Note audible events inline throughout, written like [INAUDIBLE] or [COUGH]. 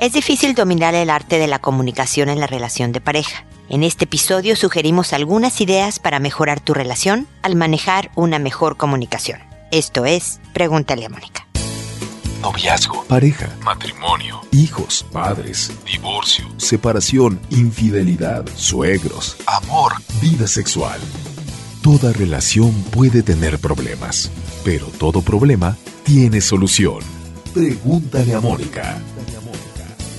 Es difícil dominar el arte de la comunicación en la relación de pareja. En este episodio sugerimos algunas ideas para mejorar tu relación al manejar una mejor comunicación. Esto es, pregúntale a Mónica. Noviazgo, pareja, matrimonio, hijos, padres, divorcio, separación, infidelidad, suegros, amor, vida sexual. Toda relación puede tener problemas, pero todo problema tiene solución. Pregúntale a Mónica.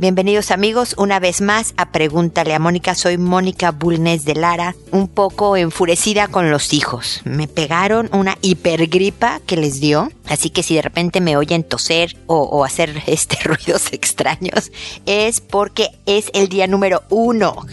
Bienvenidos amigos una vez más a Pregúntale a Mónica. Soy Mónica Bulnes de Lara, un poco enfurecida con los hijos. Me pegaron una hipergripa que les dio, así que si de repente me oyen toser o, hacer este [LAUGHS] ruidos extraños, es porque es el día número uno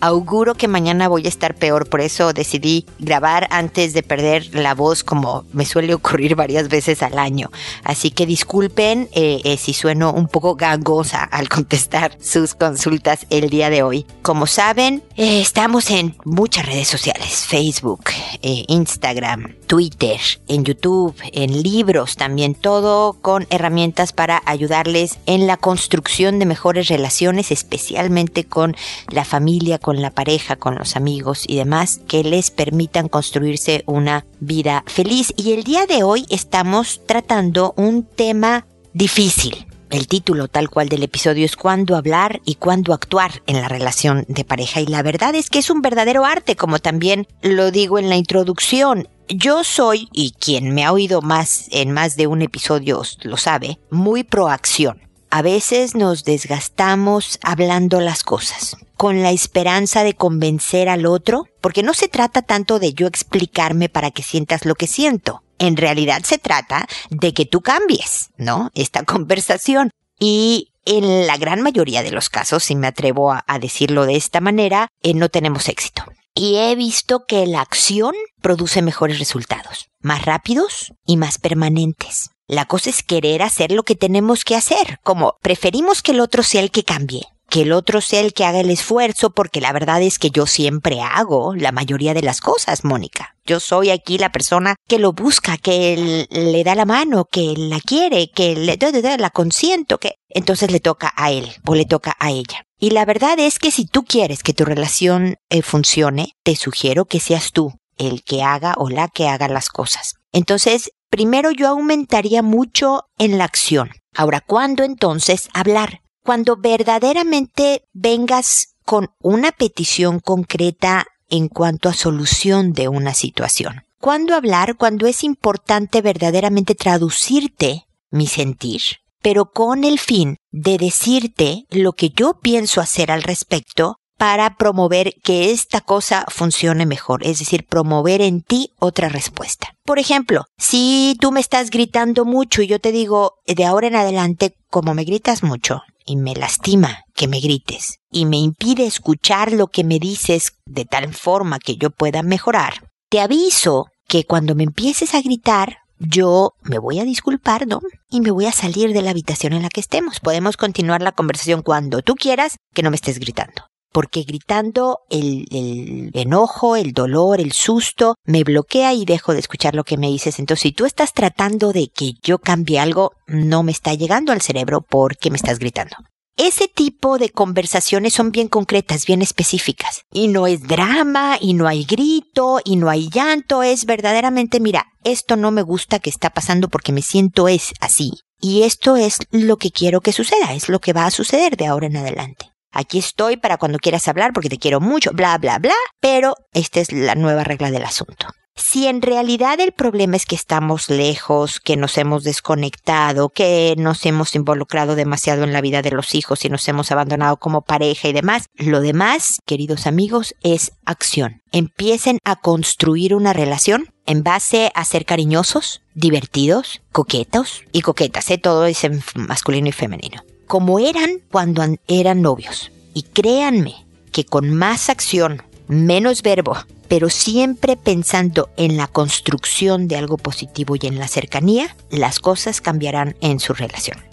Auguro que mañana voy a estar peor, por eso decidí grabar antes de perder la voz como me suele ocurrir varias veces al año. Así que disculpen eh, eh, si sueno un poco gangosa al contestar [LAUGHS] sus consultas el día de hoy. Como saben, eh, estamos en muchas redes sociales, Facebook, Instagram, Twitter, en YouTube, en libros también, todo con herramientas para ayudarles en la construcción de mejores relaciones, especialmente con la familia, con la pareja, con los amigos y demás, que les permitan construirse una vida feliz. Y el día de hoy estamos tratando un tema difícil. El título tal cual del episodio es cuándo hablar y cuándo actuar en la relación de pareja. Y la verdad es que es un verdadero arte, como también lo digo en la introducción. Yo soy, y quien me ha oído más en más de un episodio lo sabe, muy proacción. A veces nos desgastamos hablando las cosas, con la esperanza de convencer al otro, porque no se trata tanto de yo explicarme para que sientas lo que siento. En realidad se trata de que tú cambies, ¿no? Esta [LAUGHS] conversación. Y en la gran mayoría de los casos, si me atrevo a, decirlo de esta manera, eh, no tenemos éxito. Y he visto que la acción produce mejores resultados, más rápidos y más permanentes. La cosa es querer hacer lo que tenemos que hacer, como preferimos que el otro sea el que cambie, que el otro sea el que haga el esfuerzo, porque la verdad es que yo siempre hago la mayoría de las cosas, Mónica. Yo soy aquí la persona que lo busca, que le da la mano, que la quiere, que le la consiento, que entonces le toca a él o le toca a ella. Y la verdad es que si tú quieres que tu relación eh, funcione, te sugiero que seas tú el que haga o la que haga las cosas. Entonces, primero yo aumentaría mucho en la acción. Ahora, ¿cuándo entonces hablar? Cuando verdaderamente vengas con una petición concreta en cuanto a solución de una situación. ¿Cuándo hablar? Cuando es importante verdaderamente traducirte mi sentir, pero con el fin de decirte lo que yo pienso hacer al respecto para promover que esta cosa funcione mejor, es decir, promover en ti otra respuesta. Por ejemplo, si tú me estás gritando mucho y yo te digo, de ahora en adelante, como me gritas mucho, y me lastima que me grites, y me impide escuchar lo que me dices de tal forma que yo pueda mejorar, te aviso que cuando me empieces a gritar, yo me voy a disculpar, ¿no? Y me voy a salir de la habitación en la que estemos. Podemos continuar la conversación cuando tú quieras, que no me estés gritando porque gritando el, el, enojo, el dolor, el susto, me bloquea y dejo de escuchar lo que me dices. Entonces, si tú estás tratando de que yo cambie algo, no me está llegando al cerebro porque me estás gritando. Ese tipo de conversaciones son bien concretas, bien específicas. Y no es drama, y no hay grito, y no hay llanto, es verdaderamente, mira, esto no me gusta que está pasando porque me siento es así. Y esto es lo que quiero que suceda, es lo que va a suceder de ahora en adelante. Aquí estoy para cuando quieras hablar porque te quiero mucho, bla, bla, bla, pero esta es la nueva regla del asunto. Si en realidad el problema es que estamos lejos, que nos hemos desconectado, que nos hemos involucrado demasiado en la vida de los hijos y nos hemos abandonado como pareja y demás, lo demás, queridos amigos, es acción. Empiecen a construir una relación en base a ser cariñosos, divertidos, coquetos y coquetas, ¿eh? todo es en masculino y femenino como eran cuando eran novios. Y créanme que con más acción, menos verbo, pero siempre pensando en la construcción de algo positivo y en la cercanía, las cosas cambiarán en su relación.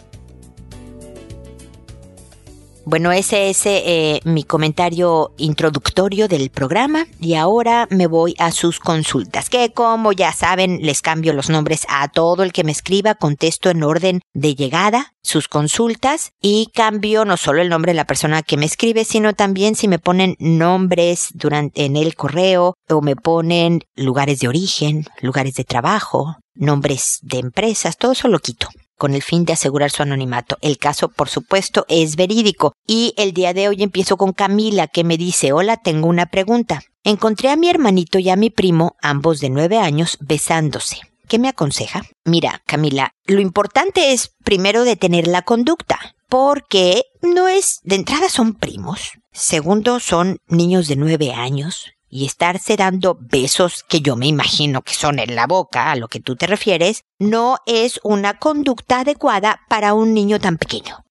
Bueno, ese es eh, mi comentario introductorio del programa y ahora me voy a sus consultas, que como ya saben, les cambio los nombres a todo el que me escriba, contesto en orden de llegada sus consultas y cambio no solo el nombre de la persona que me escribe, sino también si me ponen nombres durante en el correo o me ponen lugares de origen, lugares de trabajo, nombres de empresas, todo eso lo quito con el fin de asegurar su anonimato. El caso, por supuesto, es verídico. Y el día de hoy empiezo con Camila, que me dice, hola, tengo una pregunta. Encontré a mi hermanito y a mi primo, ambos de nueve años, besándose. ¿Qué me aconseja? Mira, Camila, lo importante es primero detener la conducta, porque no es, de entrada son primos, segundo son niños de nueve años, y estarse dando besos que yo me imagino que son en la boca, a lo que tú te refieres, no es una conducta adecuada para un niño tan pequeño.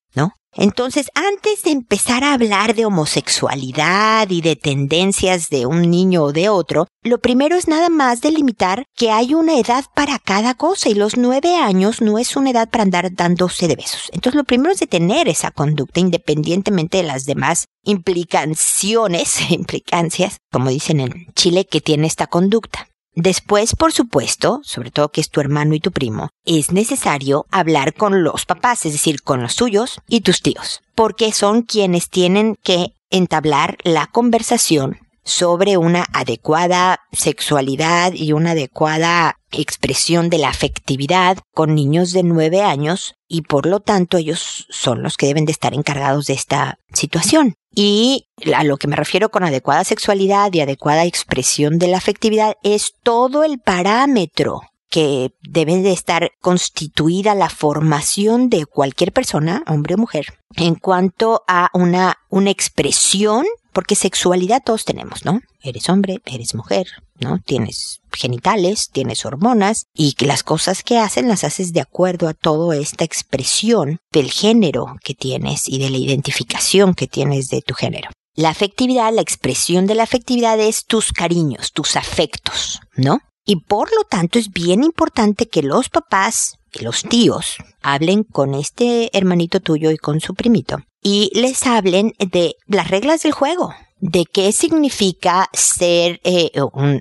Entonces, antes de empezar a hablar de homosexualidad y de tendencias de un niño o de otro, lo primero es nada más delimitar que hay una edad para cada cosa y los nueve años no es una edad para andar dándose de besos. Entonces, lo primero es detener esa conducta independientemente de las demás implicaciones, [LAUGHS] implicancias, como dicen en Chile, que tiene esta conducta. Después, por supuesto, sobre todo que es tu hermano y tu primo, es necesario hablar con los papás, es decir, con los tuyos y tus tíos, porque son quienes tienen que entablar la conversación sobre una adecuada sexualidad y una adecuada expresión de la afectividad con niños de nueve años y por lo tanto ellos son los que deben de estar encargados de esta situación. Y a lo que me refiero con adecuada sexualidad y adecuada expresión de la afectividad es todo el parámetro que debe de estar constituida la formación de cualquier persona, hombre o mujer, en cuanto a una, una expresión porque sexualidad todos tenemos, ¿no? Eres hombre, eres mujer, ¿no? Tienes genitales, tienes hormonas y las cosas que hacen las haces de acuerdo a toda esta expresión del género que tienes y de la identificación que tienes de tu género. La afectividad, la expresión de la afectividad es tus cariños, tus afectos, ¿no? Y por lo tanto es bien importante que los papás y los tíos hablen con este hermanito tuyo y con su primito. Y les hablen de las reglas del juego, de qué significa ser eh,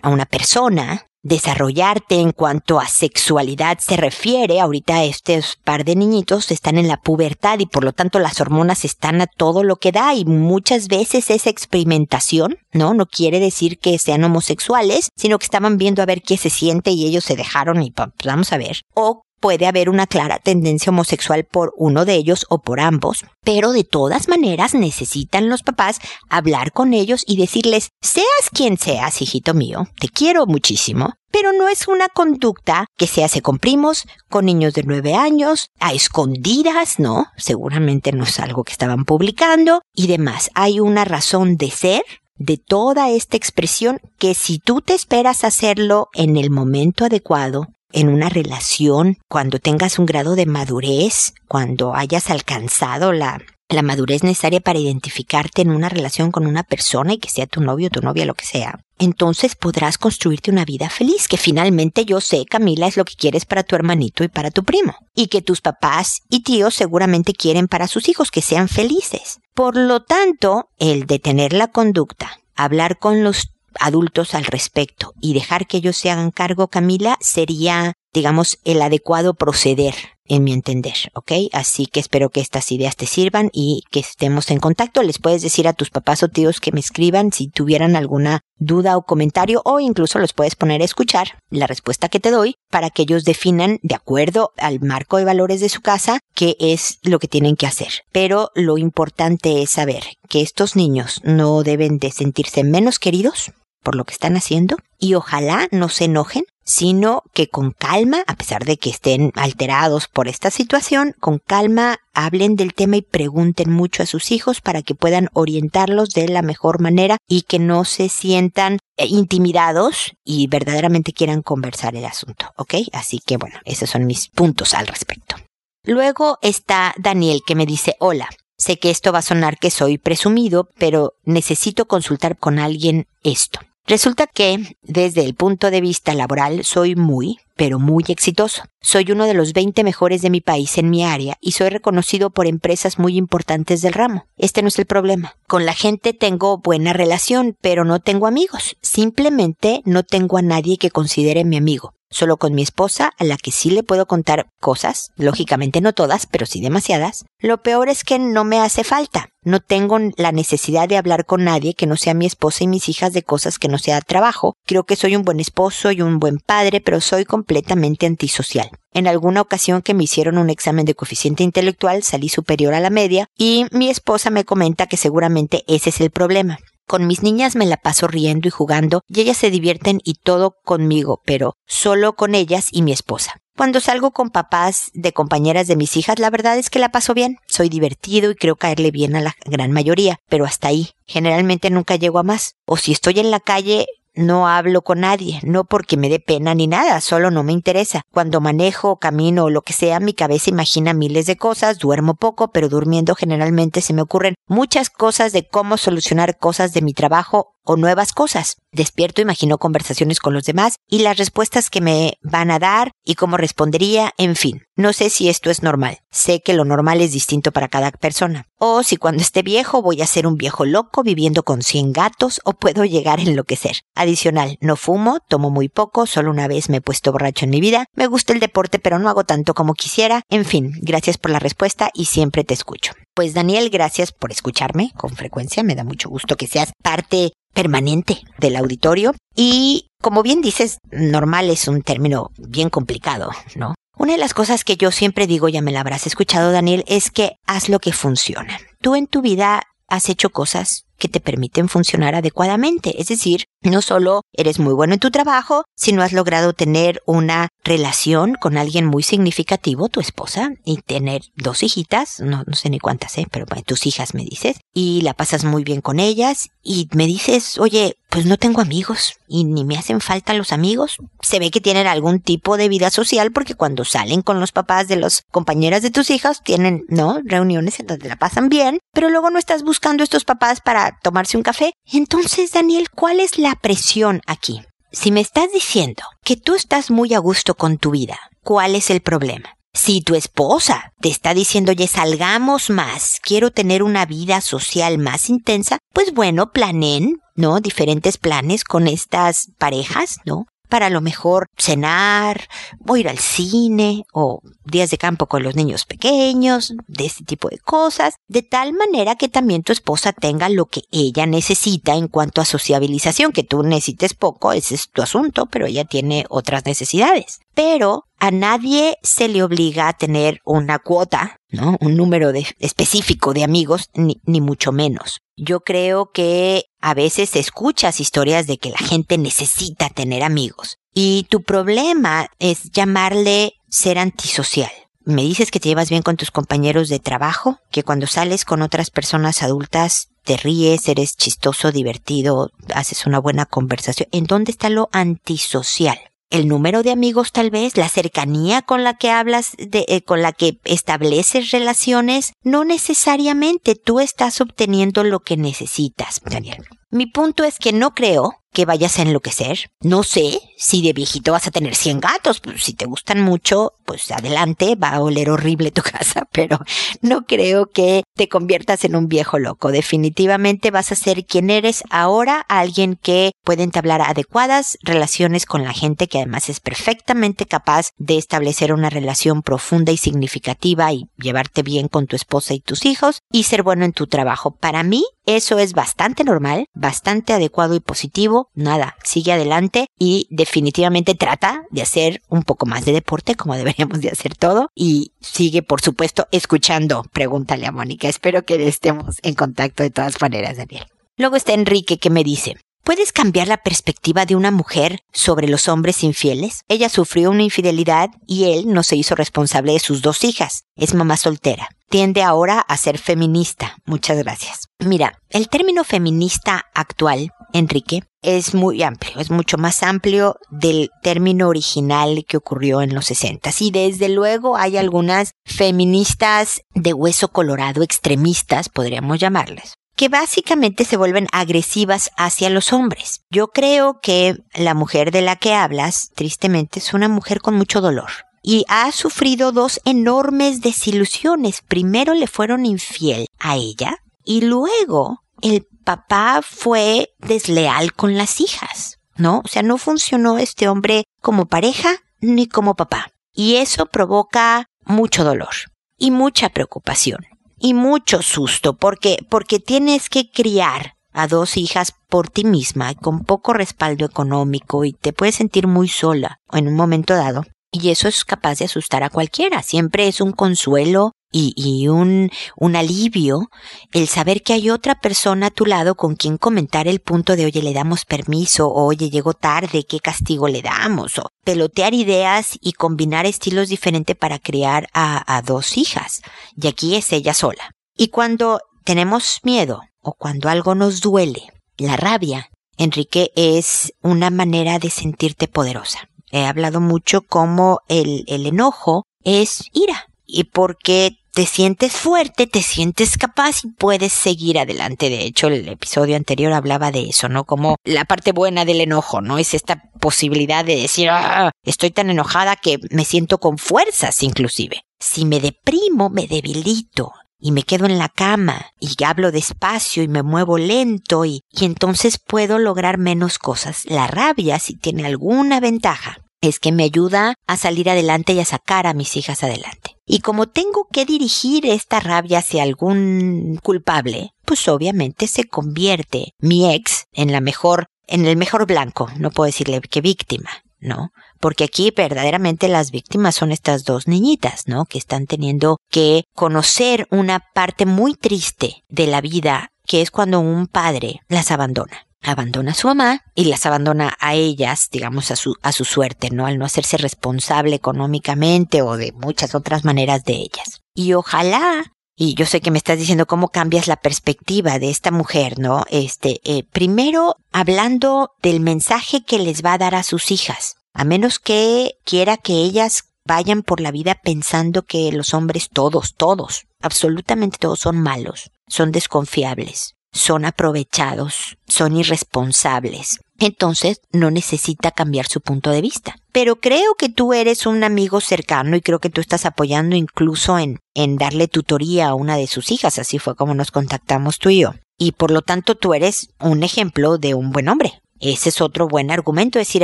una persona, desarrollarte en cuanto a sexualidad se refiere. Ahorita estos par de niñitos están en la pubertad y por lo tanto las hormonas están a todo lo que da y muchas veces esa experimentación, ¿no? No quiere decir que sean homosexuales, sino que estaban viendo a ver qué se siente y ellos se dejaron y pues, vamos a ver. O puede haber una clara tendencia homosexual por uno de ellos o por ambos, pero de todas maneras necesitan los papás hablar con ellos y decirles, seas quien seas, hijito mío, te quiero muchísimo, pero no es una conducta que se hace con primos, con niños de nueve años, a escondidas, ¿no? Seguramente no es algo que estaban publicando y demás. Hay una razón de ser de toda esta expresión que si tú te esperas hacerlo en el momento adecuado, en una relación, cuando tengas un grado de madurez, cuando hayas alcanzado la, la madurez necesaria para identificarte en una relación con una persona y que sea tu novio, tu novia, lo que sea, entonces podrás construirte una vida feliz, que finalmente yo sé, Camila, es lo que quieres para tu hermanito y para tu primo, y que tus papás y tíos seguramente quieren para sus hijos, que sean felices. Por lo tanto, el detener la conducta, hablar con los adultos al respecto y dejar que ellos se hagan cargo, Camila, sería, digamos, el adecuado proceder, en mi entender, ¿ok? Así que espero que estas ideas te sirvan y que estemos en contacto. Les puedes decir a tus papás o tíos que me escriban si tuvieran alguna duda o comentario o incluso los puedes poner a escuchar la respuesta que te doy para que ellos definan de acuerdo al marco de valores de su casa qué es lo que tienen que hacer. Pero lo importante es saber que estos niños no deben de sentirse menos queridos por lo que están haciendo y ojalá no se enojen, sino que con calma, a pesar de que estén alterados por esta situación, con calma hablen del tema y pregunten mucho a sus hijos para que puedan orientarlos de la mejor manera y que no se sientan eh, intimidados y verdaderamente quieran conversar el asunto, ¿ok? Así que bueno, esos son mis puntos al respecto. Luego está Daniel que me dice, hola, sé que esto va a sonar que soy presumido, pero necesito consultar con alguien esto. Resulta que, desde el punto de vista laboral, soy muy, pero muy exitoso. Soy uno de los 20 mejores de mi país en mi área y soy reconocido por empresas muy importantes del ramo. Este no es el problema. Con la gente tengo buena relación, pero no tengo amigos. Simplemente no tengo a nadie que considere mi amigo solo con mi esposa, a la que sí le puedo contar cosas, lógicamente no todas, pero sí demasiadas. Lo peor es que no me hace falta. No tengo la necesidad de hablar con nadie que no sea mi esposa y mis hijas de cosas que no sea trabajo. Creo que soy un buen esposo y un buen padre, pero soy completamente antisocial. En alguna ocasión que me hicieron un examen de coeficiente intelectual salí superior a la media y mi esposa me comenta que seguramente ese es el problema. Con mis niñas me la paso riendo y jugando y ellas se divierten y todo conmigo, pero solo con ellas y mi esposa. Cuando salgo con papás de compañeras de mis hijas, la verdad es que la paso bien. Soy divertido y creo caerle bien a la gran mayoría, pero hasta ahí. Generalmente nunca llego a más. O si estoy en la calle, no hablo con nadie, no porque me dé pena ni nada, solo no me interesa. Cuando manejo, camino o lo que sea, mi cabeza imagina miles de cosas, duermo poco, pero durmiendo generalmente se me ocurren muchas cosas de cómo solucionar cosas de mi trabajo o nuevas cosas. Despierto, imagino conversaciones con los demás y las respuestas que me van a dar y cómo respondería, en fin. No sé si esto es normal. Sé que lo normal es distinto para cada persona. O si cuando esté viejo voy a ser un viejo loco viviendo con 100 gatos o puedo llegar a enloquecer. Adicional, no fumo, tomo muy poco, solo una vez me he puesto borracho en mi vida. Me gusta el deporte pero no hago tanto como quisiera. En fin, gracias por la respuesta y siempre te escucho. Pues Daniel, gracias por escucharme con frecuencia. Me da mucho gusto que seas parte permanente del auditorio y como bien dices, normal es un término bien complicado, ¿no? Una de las cosas que yo siempre digo, ya me la habrás escuchado Daniel, es que haz lo que funciona. Tú en tu vida has hecho cosas que te permiten funcionar adecuadamente. Es decir, no solo eres muy bueno en tu trabajo, sino has logrado tener una relación con alguien muy significativo, tu esposa, y tener dos hijitas, no, sé ni cuántas, ¿eh? pero tus hijas me dices, y la pasas muy bien con ellas, y me dices, oye, pues no tengo amigos, y ni me hacen falta los amigos. Se ve que tienen algún tipo de vida social porque cuando salen con los papás de los compañeras de tus hijas, tienen, ¿no? Reuniones en donde la pasan bien, pero luego no estás buscando estos papás para tomarse un café. Entonces, Daniel, ¿cuál es la presión aquí? Si me estás diciendo que tú estás muy a gusto con tu vida, ¿cuál es el problema? Si tu esposa te está diciendo, oye, salgamos más, quiero tener una vida social más intensa, pues bueno, planen, ¿no? Diferentes planes con estas parejas, ¿no? Para a lo mejor cenar, o ir al cine, o días de campo con los niños pequeños, de este tipo de cosas, de tal manera que también tu esposa tenga lo que ella necesita en cuanto a sociabilización, que tú necesites poco, ese es tu asunto, pero ella tiene otras necesidades. Pero a nadie se le obliga a tener una cuota, ¿no? Un número de, específico de amigos, ni, ni mucho menos. Yo creo que a veces escuchas historias de que la gente necesita tener amigos y tu problema es llamarle ser antisocial. Me dices que te llevas bien con tus compañeros de trabajo, que cuando sales con otras personas adultas te ríes, eres chistoso, divertido, haces una buena conversación. ¿En dónde está lo antisocial? El número de amigos tal vez, la cercanía con la que hablas, de, eh, con la que estableces relaciones, no necesariamente tú estás obteniendo lo que necesitas, Daniel. Mi punto es que no creo que vayas a enloquecer. No sé si de viejito vas a tener 100 gatos. Pues, si te gustan mucho, pues adelante, va a oler horrible tu [LAUGHS] casa, pero no creo que te conviertas en un viejo loco. Definitivamente vas a ser quien eres ahora, alguien que puede entablar adecuadas relaciones con la gente, que además es perfectamente capaz de establecer una relación profunda y significativa y llevarte bien con tu esposa y tus hijos y ser bueno en tu trabajo. Para mí, eso es bastante normal, bastante adecuado y positivo. Nada, sigue adelante y definitivamente trata de hacer un poco más de deporte como [LAUGHS] deberíamos de hacer todo y sigue por supuesto escuchando. Pregúntale a Mónica. Espero que estemos en contacto de todas maneras, Daniel. Luego está Enrique que me dice, ¿Puedes cambiar la perspectiva de una mujer sobre los hombres infieles? Ella sufrió una infidelidad y él no se hizo responsable de sus dos hijas. Es mamá soltera. Tiende ahora a ser feminista. Muchas gracias. Mira, el término feminista actual, Enrique, es muy amplio, es mucho más amplio del término original que ocurrió en los 60. Y desde luego hay algunas feministas de hueso colorado extremistas, podríamos llamarles, que básicamente se vuelven agresivas hacia los hombres. Yo creo que la mujer de la que hablas, tristemente, es una mujer con mucho dolor. Y ha sufrido dos enormes desilusiones. Primero le fueron infiel a ella y luego el papá fue desleal con las hijas, ¿no? O sea, no funcionó este hombre como pareja ni como papá. Y eso provoca mucho dolor y mucha preocupación y mucho susto porque, porque tienes que criar a dos hijas por ti misma con poco respaldo económico y te puedes sentir muy sola en un momento dado. Y eso es capaz de asustar a cualquiera. Siempre es un consuelo y, y un, un alivio el saber que hay otra persona a tu lado con quien comentar el punto de oye, le damos permiso, o oye, llegó tarde, qué castigo le damos, o pelotear ideas y combinar estilos diferentes para criar a, a dos hijas. Y aquí es ella sola. Y cuando tenemos miedo o cuando algo nos duele, la rabia, Enrique, es una manera de sentirte poderosa. He hablado mucho como el, el enojo es ira y porque te sientes fuerte, te sientes capaz y puedes seguir adelante. De hecho, el episodio anterior hablaba de eso, ¿no? Como la parte buena del enojo, ¿no? Es esta posibilidad de decir, ah, estoy tan enojada que me siento con fuerzas inclusive. Si me deprimo, me debilito y me quedo en la cama y hablo despacio y me muevo lento y, y entonces puedo lograr menos cosas. La rabia, si tiene alguna ventaja, es que me ayuda a salir adelante y a sacar a mis hijas adelante. Y como tengo que dirigir esta rabia hacia algún culpable, pues obviamente se convierte mi ex en la mejor, en el mejor blanco, no puedo decirle que víctima, ¿no? Porque aquí verdaderamente las víctimas son estas dos niñitas, ¿no? Que están teniendo que conocer una parte muy triste de la vida, que es cuando un padre las abandona abandona a su mamá y las abandona a ellas, digamos, a su, a su suerte, ¿no? Al no hacerse responsable económicamente o de muchas otras maneras de ellas. Y ojalá, y yo sé que me estás diciendo cómo cambias la perspectiva de esta mujer, ¿no? Este, eh, primero hablando del mensaje que les va a dar a sus hijas, a menos que quiera que ellas vayan por la vida pensando que los hombres todos, todos, absolutamente todos son malos, son desconfiables, son aprovechados, son irresponsables. Entonces no necesita cambiar su punto de vista. Pero creo que tú eres un amigo cercano y creo que tú estás apoyando incluso en, en darle tutoría a una de sus hijas. Así fue como nos contactamos tú y yo. Y por lo tanto tú eres un ejemplo de un buen hombre. Ese es otro buen argumento, decir,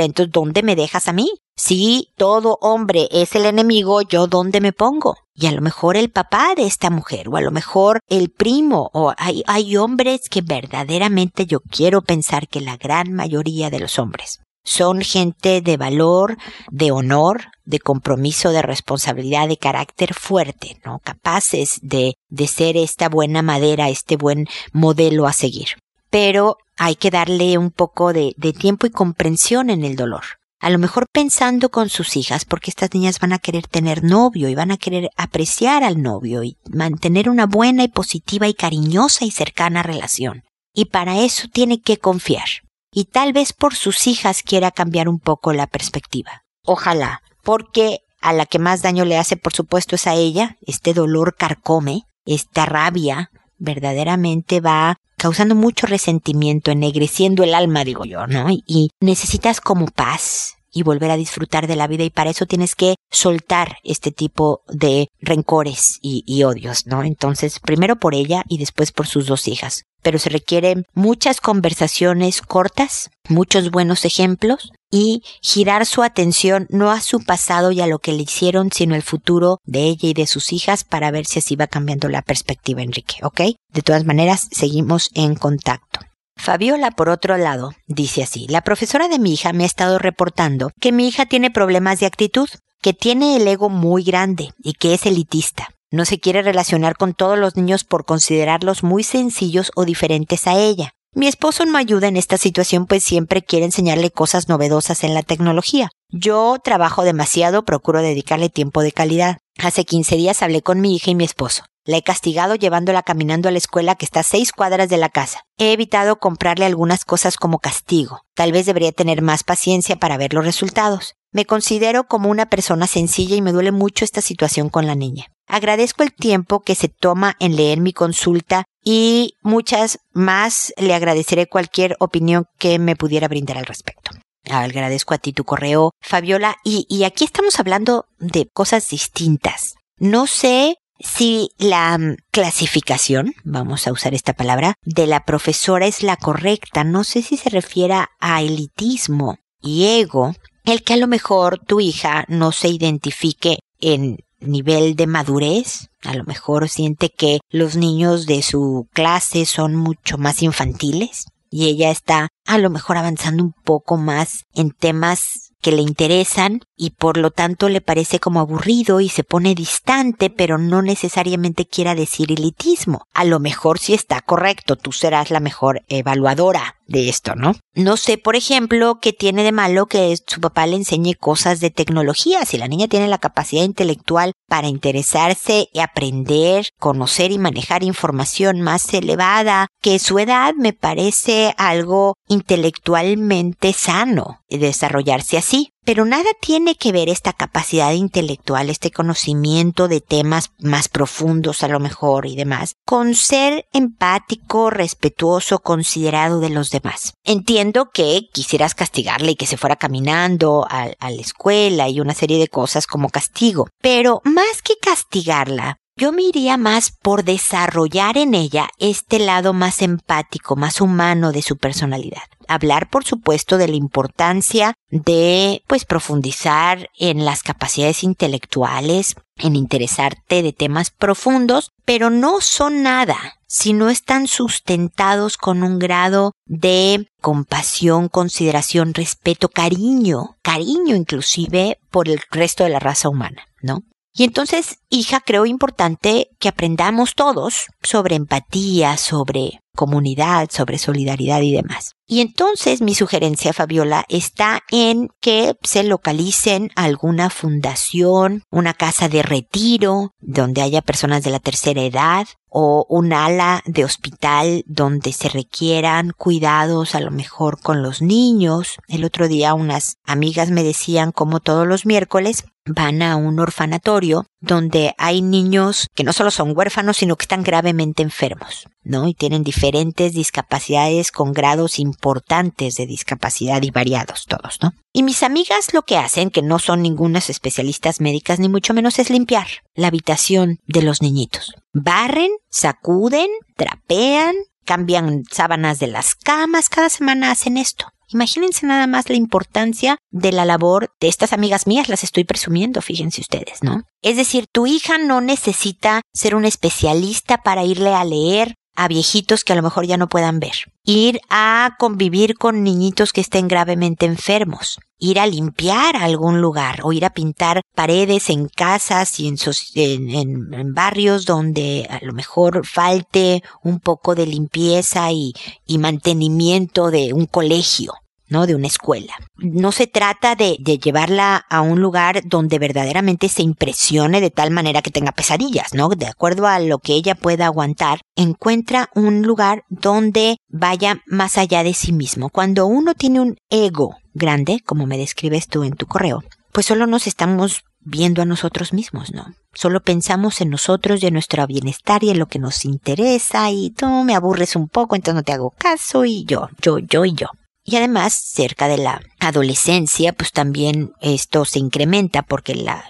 entonces, ¿dónde me dejas a mí? Si todo hombre es el enemigo, ¿yo dónde me pongo? Y a lo mejor el papá de esta mujer, o a lo mejor el primo, o hay, hay hombres que verdaderamente yo quiero pensar que la gran mayoría de los hombres son gente de valor, de honor, de compromiso, de responsabilidad, de carácter fuerte, ¿no? Capaces de, de ser esta buena madera, este buen modelo a seguir. Pero hay que darle un poco de, de tiempo y comprensión en el dolor a lo mejor pensando con sus hijas, porque estas niñas van a querer tener novio y van a querer apreciar al novio y mantener una buena y positiva y cariñosa y cercana relación. Y para eso tiene que confiar. Y tal vez por sus hijas quiera cambiar un poco la perspectiva. Ojalá, porque a la que más daño le hace, por supuesto, es a ella. Este dolor carcome, esta rabia, verdaderamente va causando mucho resentimiento, ennegreciendo el alma, digo yo, ¿no? Y necesitas como paz y volver a disfrutar de la vida y para eso tienes que soltar este tipo de rencores y, y odios, ¿no? Entonces, primero por ella y después por sus dos hijas. Pero se requieren muchas conversaciones cortas, muchos buenos ejemplos y girar su atención no a su pasado y a lo que le hicieron, sino el futuro de ella y de sus hijas para ver si así va cambiando la perspectiva, Enrique, ¿ok? De todas maneras, seguimos en contacto. Fabiola, por otro lado, dice así, la profesora de mi hija me ha estado reportando que mi hija tiene problemas de actitud, que tiene el ego muy grande y que es elitista. No se quiere relacionar con todos los niños por considerarlos muy sencillos o diferentes a ella. Mi esposo no ayuda en esta situación pues siempre quiere enseñarle cosas novedosas en la tecnología. Yo trabajo demasiado, procuro dedicarle tiempo de calidad. Hace 15 días hablé con mi hija y mi esposo. La he castigado llevándola caminando a la escuela que está a seis cuadras de la casa. He evitado comprarle algunas cosas como castigo. Tal vez debería tener más paciencia para ver los resultados. Me considero como una persona sencilla y me duele mucho esta situación con la niña. Agradezco el tiempo que se toma en leer mi consulta y muchas más le agradeceré cualquier opinión que me pudiera brindar al respecto. Agradezco a ti tu correo, Fabiola, y, y aquí estamos hablando de cosas distintas. No sé si la mm, clasificación, vamos a usar esta palabra, de la profesora es la correcta. No sé si se refiere a elitismo y ego, el que a lo mejor tu hija no se identifique en nivel de madurez, a lo mejor siente que los niños de su clase son mucho más infantiles y ella está a lo mejor avanzando un poco más en temas que le interesan y por lo tanto le parece como aburrido y se pone distante, pero no necesariamente quiera decir elitismo. A lo mejor si está correcto, tú serás la mejor evaluadora de esto, ¿no? No sé, por ejemplo, qué tiene de malo que su papá le enseñe cosas de tecnología. Si la niña tiene la capacidad intelectual para interesarse y aprender, conocer y manejar información más elevada que su edad, me parece algo intelectualmente sano desarrollarse así. Pero nada tiene que ver esta capacidad intelectual, este conocimiento de temas más profundos a lo mejor y demás, con ser empático, respetuoso, considerado de los demás. Entiendo que quisieras castigarle y que se fuera caminando a, a la escuela y una serie de cosas como castigo, pero más que castigarla, yo me iría más por desarrollar en ella este lado más empático, más humano de su personalidad. Hablar, por supuesto, de la importancia de, pues, profundizar en las capacidades intelectuales, en interesarte de temas profundos, pero no son nada si no están sustentados con un grado de compasión, consideración, respeto, cariño, cariño inclusive por el resto de la raza humana, ¿no? Y entonces, hija, creo importante que aprendamos todos sobre empatía, sobre comunidad, sobre solidaridad y demás. Y entonces mi sugerencia, Fabiola, está en que se localicen alguna fundación, una casa de retiro, donde haya personas de la tercera edad, o un ala de hospital donde se requieran cuidados a lo mejor con los niños. El otro día unas amigas me decían como todos los miércoles van a un orfanatorio donde hay niños que no solo son huérfanos, sino que están gravemente enfermos, ¿no? Y tienen diferentes discapacidades con grados importantes de discapacidad y variados todos, ¿no? Y mis amigas lo que hacen, que no son ningunas especialistas médicas ni mucho menos, es limpiar la habitación de los niñitos. Barren, sacuden, trapean, cambian sábanas de las camas, cada semana hacen esto. Imagínense nada más la importancia de la labor de estas amigas mías, las estoy presumiendo, fíjense ustedes, ¿no? Es decir, tu hija no necesita ser un especialista para irle a leer a viejitos que a lo mejor ya no puedan ver, ir a convivir con niñitos que estén gravemente enfermos, ir a limpiar algún lugar o ir a pintar paredes en casas y en, en, barrios donde a lo mejor falte un poco de limpieza y mantenimiento de un colegio. ¿No? De una escuela. No se trata de, de, llevarla a un lugar donde verdaderamente se impresione de tal manera que tenga pesadillas, ¿no? De acuerdo a lo que ella pueda aguantar, encuentra un lugar donde vaya más allá de sí mismo. Cuando uno tiene un ego grande, como me describes tú en tu correo, pues solo nos estamos viendo a nosotros mismos, ¿no? Solo pensamos en nosotros y en nuestro bienestar y en lo que nos interesa y tú me aburres un poco, entonces no te hago caso y yo, yo, yo y yo. Y además, cerca de la adolescencia, pues también esto se incrementa porque la,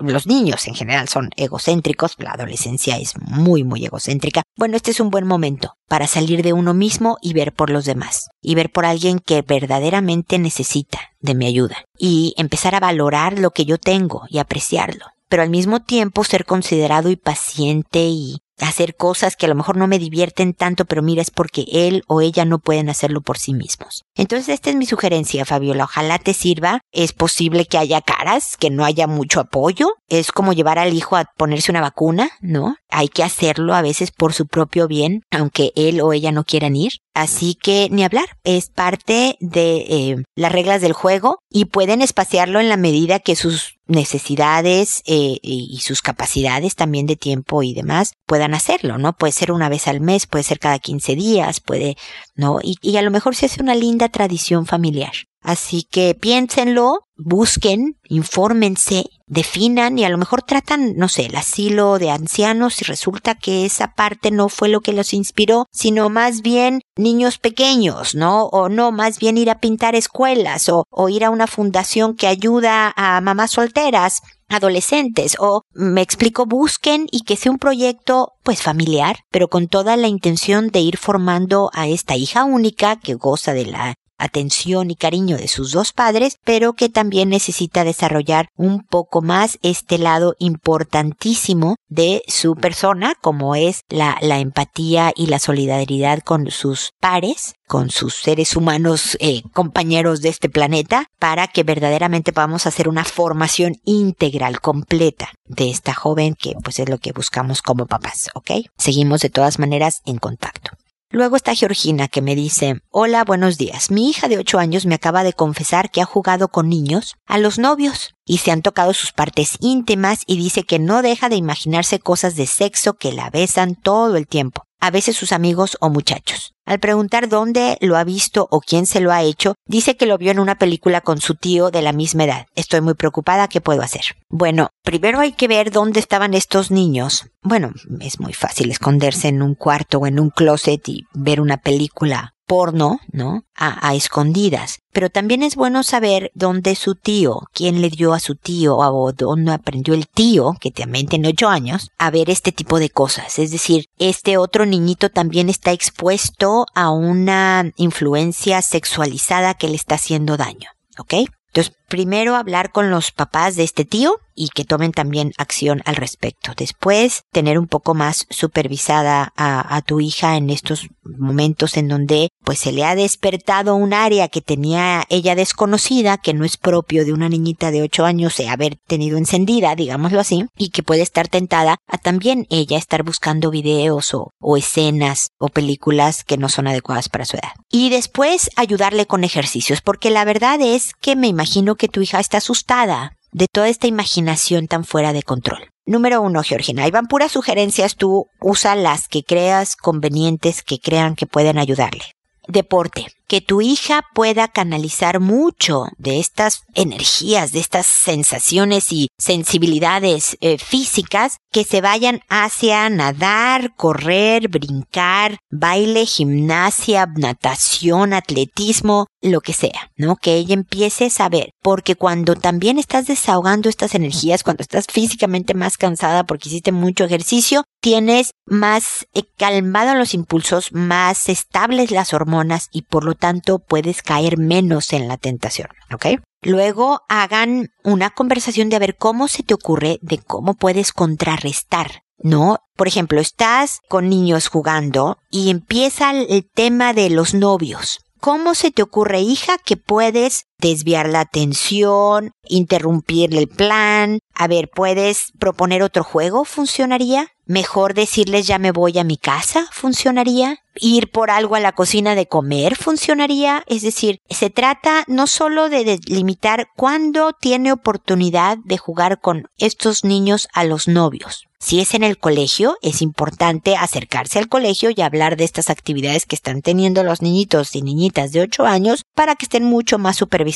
los niños en general son egocéntricos, la adolescencia es muy, muy egocéntrica. Bueno, este es un buen momento para salir de uno mismo y ver por los demás, y ver por alguien que verdaderamente necesita de mi ayuda, y empezar a valorar lo que yo tengo y apreciarlo pero al mismo tiempo ser considerado y paciente y hacer cosas que a lo mejor no me divierten tanto, pero mira, es porque él o ella no pueden hacerlo por sí mismos. Entonces, esta es mi sugerencia, Fabiola. Ojalá te sirva. Es posible que haya caras, que no haya mucho apoyo. Es como llevar al hijo a ponerse una vacuna, ¿no? Hay que hacerlo a veces por su propio bien, aunque él o ella no quieran ir. Así que ni hablar, es parte de eh, las reglas del juego y pueden espaciarlo en la medida que sus necesidades eh, y sus capacidades también de tiempo y demás puedan hacerlo, ¿no? Puede ser una vez al mes, puede ser cada 15 días, puede, ¿no? Y, y a lo mejor se hace una linda tradición familiar Así que piénsenlo, busquen, infórmense, definan y a lo mejor tratan, no sé, el asilo de ancianos y resulta que esa parte no fue lo que los inspiró, sino más bien niños pequeños, ¿no? O no, más bien ir a pintar escuelas o, o ir a una fundación que ayuda a mamás solteras adolescentes o me explico busquen y que sea un proyecto pues familiar pero con toda la intención de ir formando a esta hija única que goza de la atención y cariño de sus dos padres, pero que también necesita desarrollar un poco más este lado importantísimo de su persona, como es la, la empatía y la solidaridad con sus pares, con sus seres humanos eh, compañeros de este planeta, para que verdaderamente podamos hacer una formación integral, completa de esta joven, que pues es lo que buscamos como papás, ¿ok? Seguimos de todas maneras en contacto. Luego está Georgina que me dice, hola, buenos días. Mi hija de 8 años me acaba de confesar que ha jugado con niños a los novios y se han tocado sus partes íntimas y dice que no deja de imaginarse cosas de sexo que la besan todo el tiempo a veces sus amigos o muchachos. Al preguntar dónde lo ha visto o quién se lo ha hecho, dice que lo vio en una película con su tío de la misma edad. Estoy muy preocupada, ¿qué puedo hacer? Bueno, primero hay que ver dónde estaban estos niños. Bueno, es muy fácil esconderse en un cuarto o en un closet y ver una película porno, ¿no? A, escondidas. Pero también es bueno saber dónde su tío, quién le dio a su tío o dónde aprendió el tío, que también tiene ocho años, a ver este tipo de cosas. Es decir, este otro niñito también está expuesto a una influencia sexualizada que le está haciendo daño. ¿Ok? Entonces, primero hablar con los papás de este tío y que tomen también acción al respecto. Después, tener un poco más supervisada a, tu hija en estos momentos en donde pues se le ha despertado un área que tenía ella desconocida, que no es propio de una niñita de 8 años de haber tenido encendida, digámoslo así, y que puede estar tentada a también ella estar buscando videos o, o escenas o películas que no son adecuadas para su edad. Y después ayudarle con ejercicios, porque la verdad es que me imagino que tu hija está asustada de toda esta imaginación tan fuera de control. Número uno, Georgina. Ahí van puras sugerencias. Tú usa las que creas convenientes que crean que pueden ayudarle. Deporte que tu hija pueda canalizar mucho de estas energías, de estas sensaciones y sensibilidades eh, físicas que se vayan hacia nadar, correr, brincar, baile, gimnasia, natación, atletismo, lo que sea, ¿no? Que ella empiece a saber, porque cuando también estás desahogando estas energías, cuando estás físicamente más cansada porque hiciste mucho ejercicio, tienes más eh, calmado los impulsos, más estables las hormonas y por lo tanto puedes caer menos en la tentación, ¿ok? Luego hagan una conversación de a ver cómo se te ocurre de cómo puedes contrarrestar ¿no? Por ejemplo, estás con niños jugando y empieza el tema de los novios. ¿Cómo se te ocurre, hija, que puedes desviar la atención, interrumpirle el plan? A ver, ¿puedes proponer otro juego? ¿Funcionaría? Mejor decirles ya me voy a mi casa, funcionaría. Ir por algo a la cocina de comer, funcionaría. Es decir, se trata no solo de delimitar cuándo tiene oportunidad de jugar con estos niños a los novios, si es en el colegio, es importante acercarse al colegio y hablar de estas actividades que están teniendo los niñitos y niñitas de 8 años para que estén mucho más supervisados.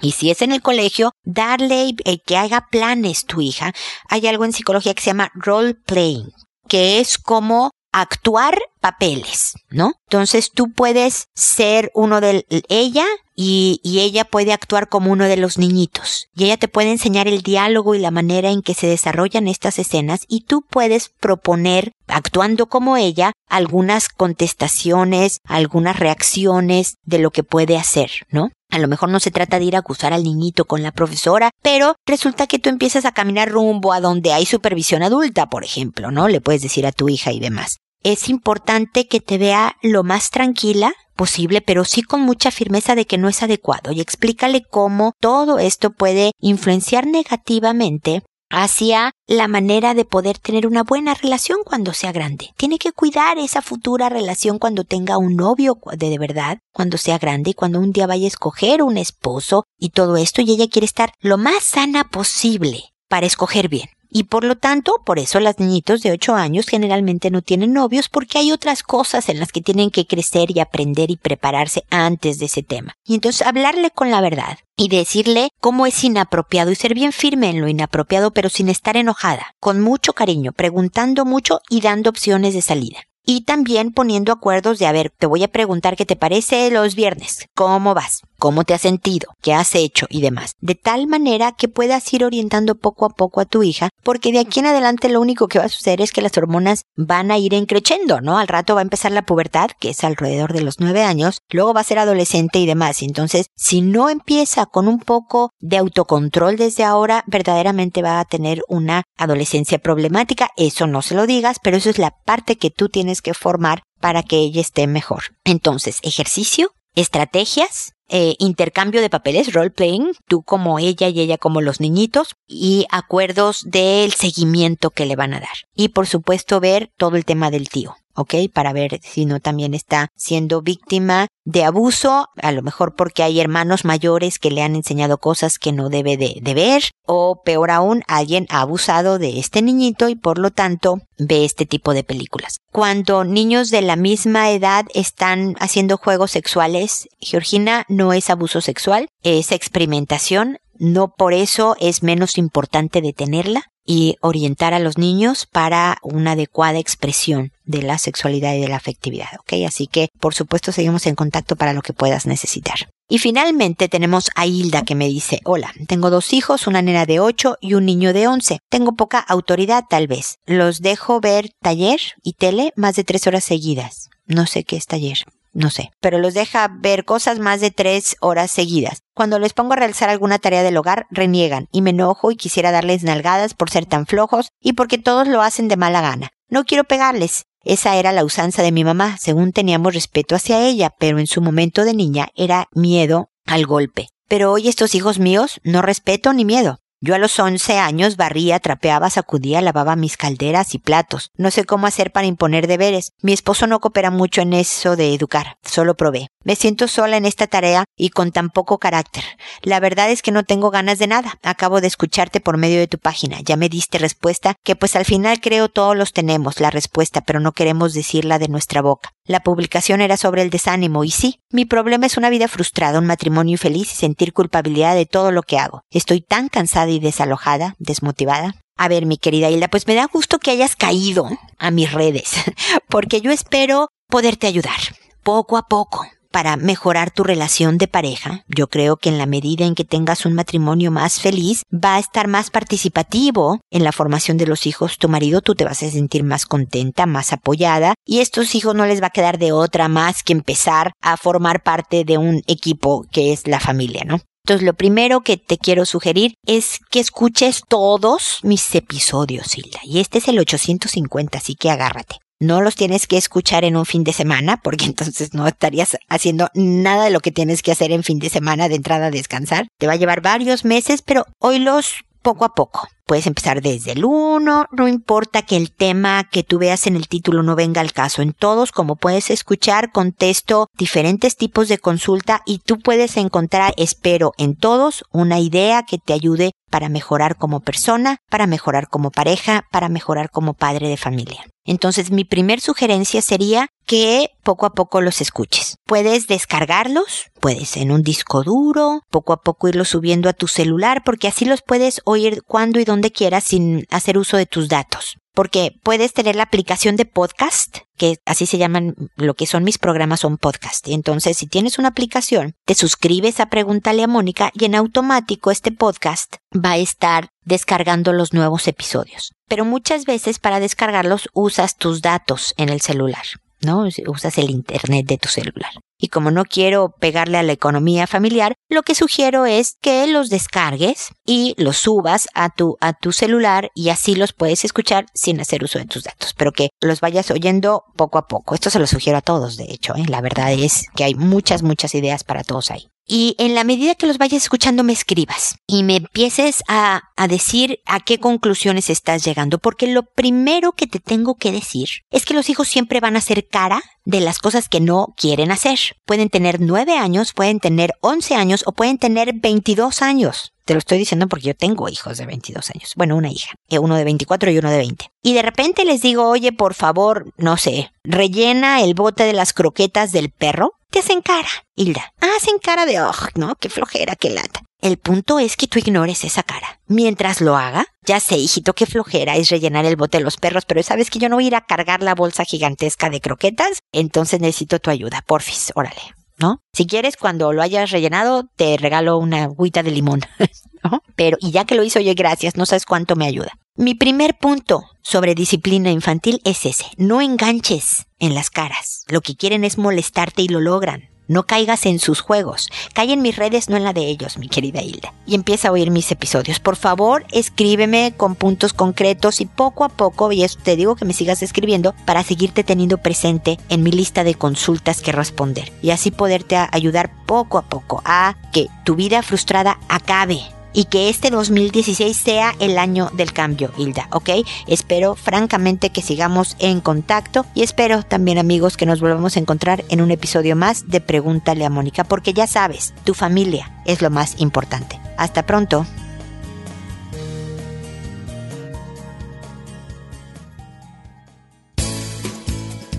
Y si es en el colegio, darle eh, que haga planes tu hija. Hay algo en psicología que se llama role playing, que es como actuar papeles, ¿no? Entonces tú puedes ser uno de ella y, y, ella puede actuar como uno de los niñitos. Y ella te puede enseñar el diálogo y la manera en que se desarrollan estas escenas y tú puedes proponer, actuando como ella, algunas contestaciones, algunas reacciones de lo que puede hacer, ¿no? A lo mejor no se trata de ir a acusar al niñito con la profesora, pero resulta que tú empiezas a caminar rumbo a donde hay supervisión adulta, por ejemplo, ¿no? Le puedes decir a tu hija y demás es importante que te vea lo más tranquila posible, pero sí con mucha firmeza de que no es adecuado y explícale cómo todo esto puede influenciar negativamente hacia la manera de poder tener una buena relación cuando sea grande. Tiene que cuidar esa futura relación cuando tenga un novio de, de verdad, cuando sea grande y cuando un día vaya a escoger un esposo y todo esto y ella quiere estar lo más sana posible para escoger bien. Y por lo tanto, por eso las niñitos de 8 años generalmente no tienen novios porque hay otras cosas en las que tienen que crecer y aprender y prepararse antes de ese tema. Y entonces hablarle con la verdad y decirle cómo es inapropiado y ser bien firme en lo inapropiado pero sin estar enojada, con mucho cariño, preguntando mucho y dando opciones de salida y también poniendo acuerdos de, a ver, te voy a preguntar qué te parece los viernes, cómo vas, cómo te has sentido, qué has hecho y demás. De tal manera que puedas ir orientando poco a poco a tu hija, porque de aquí en adelante lo único que va a suceder es que las hormonas van a ir encrechendo, ¿no? Al rato va a empezar la pubertad, que es alrededor de los nueve años, luego va a ser adolescente y demás. Entonces, si no empieza con un poco de autocontrol desde ahora, verdaderamente va a tener una adolescencia problemática. Eso no se lo digas, pero eso es la parte que tú tienes que formar para que ella esté mejor. Entonces, ejercicio, estrategias, eh, intercambio de papeles, role playing, tú como ella y ella como los niñitos, y acuerdos del seguimiento que le van a dar. Y por supuesto ver todo el tema del tío. ¿Ok? Para ver si no también está siendo víctima de abuso, a lo mejor porque hay hermanos mayores que le han enseñado cosas que no debe de, de, ver, o peor aún, alguien ha abusado de este niñito y por lo tanto ve este tipo de películas. Cuando niños de la misma edad están haciendo juegos sexuales, Georgina no es abuso sexual, es experimentación, no por eso es menos importante detenerla, y orientar a los niños para una adecuada expresión de la sexualidad y de la afectividad, ¿ok? Así que, por supuesto, seguimos en contacto para lo que puedas necesitar. Y finalmente tenemos a Hilda que me dice, hola, tengo dos hijos, una nena de 8 y un niño de 11. Tengo poca autoridad tal vez. Los dejo ver taller y tele más de tres horas seguidas. No sé qué es taller no sé, pero los deja ver cosas más de tres horas seguidas. Cuando les pongo a realizar alguna tarea del hogar, reniegan y me enojo y quisiera darles nalgadas por ser tan flojos y porque todos lo hacen de mala gana. No quiero pegarles. Esa era la usanza de mi mamá, según teníamos respeto hacia ella, pero en su momento de niña era miedo al golpe. Pero hoy estos hijos míos no respeto ni miedo. Yo a los once años barría, trapeaba, sacudía, lavaba mis calderas y platos. No sé cómo hacer para imponer deberes. Mi esposo no coopera mucho en eso de educar, solo provee. Me siento sola en esta tarea y con tan poco carácter. La verdad es que no tengo ganas de nada. Acabo de escucharte por medio de tu página. Ya me diste respuesta, que pues al final creo todos los tenemos la respuesta, pero no queremos decirla de nuestra boca. La publicación era sobre el desánimo y sí, mi problema es una vida frustrada, un matrimonio infeliz y sentir culpabilidad de todo lo que hago. Estoy tan cansada y desalojada, desmotivada. A ver, mi querida Hilda, pues me da gusto que hayas caído a mis redes, [LAUGHS] porque yo espero poderte ayudar, poco a poco, para mejorar tu relación de pareja. Yo creo que en la medida en que tengas un matrimonio más feliz, va a estar más participativo en la formación de los hijos. Tu marido, tú te vas a sentir más contenta, más apoyada y estos hijos no les va a quedar de otra más que empezar a formar parte de un equipo que es la familia, ¿no? Entonces, lo primero que te quiero sugerir es que escuches todos mis episodios, Hilda. Y este es el 850, así que agárrate. No los tienes que escuchar en un fin de semana, porque [LAUGHS] entonces no estarías haciendo nada de lo que tienes que hacer en fin de semana de entrada a descansar. Te va a llevar varios meses, pero hoy los poco a poco. Puedes empezar desde el 1, no importa que el tema que tú veas en el título no venga al caso. En todos, como puedes escuchar, contesto diferentes tipos de consulta y tú puedes encontrar, espero, en todos una idea que te ayude para mejorar como persona, para mejorar como pareja, para mejorar como padre de familia. Entonces mi primer sugerencia sería que poco a poco los escuches. Puedes descargarlos, puedes en un disco duro, poco a poco irlos subiendo a tu celular, porque así los puedes oír cuando y donde quieras sin hacer uso de tus datos porque puedes tener la aplicación de podcast, que así se llaman, lo que son mis programas son podcast. Y entonces, si tienes una aplicación, te suscribes a Pregúntale a Mónica y en automático este podcast va a estar descargando los nuevos episodios. Pero muchas veces para descargarlos usas tus datos en el celular. ¿no? Usas el Internet de tu celular. Y como no quiero pegarle a la economía familiar, lo que sugiero es que los descargues y los subas a tu, a tu celular y así los puedes escuchar sin hacer uso de tus datos, pero que los vayas oyendo poco a poco. Esto se lo sugiero a todos, de hecho, ¿eh? la verdad es que hay muchas, muchas ideas para todos ahí. Y en la medida que los vayas escuchando me escribas y me empieces a, a decir a qué conclusiones estás llegando, porque lo primero que te tengo que decir es que los hijos siempre van a ser cara de las cosas que no quieren hacer. Pueden tener nueve años, pueden tener once años o pueden tener veintidós años. Te lo estoy diciendo porque yo tengo hijos de 22 años. Bueno, una hija, eh, uno de 24 y uno de 20. Y de repente les digo, oye, por favor, no sé, rellena el bote de las croquetas del perro. Te hacen cara, Hilda. Hacen cara de, oh, no, qué flojera, qué lata. El punto es que tú ignores esa cara. Mientras lo haga, ya sé, hijito, qué flojera es rellenar el bote de los perros, pero sabes que yo no voy a ir a cargar la bolsa gigantesca de croquetas, entonces necesito tu ayuda, porfis, órale. ¿no? Si quieres, cuando lo hayas rellenado, te regalo una agüita de limón, [LAUGHS] ¿no? Pero, y ya que lo hizo, oye, gracias, no sabes cuánto me ayuda. Mi primer punto sobre disciplina infantil es ese, no enganches en las caras. Lo que quieren es molestarte y lo logran. No caigas en sus juegos. Cae en mis redes, no en la de ellos, mi querida Hilda. Y empieza a oír mis episodios. Por favor, escríbeme con puntos concretos y poco a poco, y eso te digo que me sigas escribiendo para seguirte teniendo presente en mi lista de consultas que responder. Y así poderte ayudar poco a poco a que tu vida frustrada acabe y que este 2016 sea el año del cambio, Hilda, ¿ok? Espero francamente que sigamos en contacto y espero también amigos que nos volvamos a encontrar en un episodio más de Pregúntale a Mónica, porque ya sabes, tu familia es lo más importante. Hasta pronto.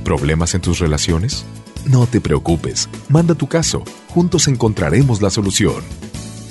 ¿Problemas en tus relaciones? No te preocupes, manda tu caso, juntos encontraremos la solución